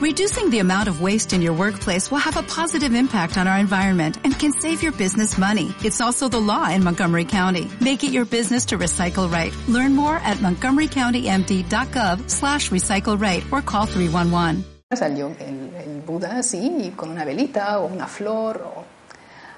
Reducing the amount of waste in your workplace will have a positive impact on our environment and can save your business money. It's also the law in Montgomery County. Make it your business to recycle right. Learn more at montgomerycountymd.gov slash recycle right or call 311. Salió el, el Buda así, con una velita o una flor o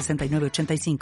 906985.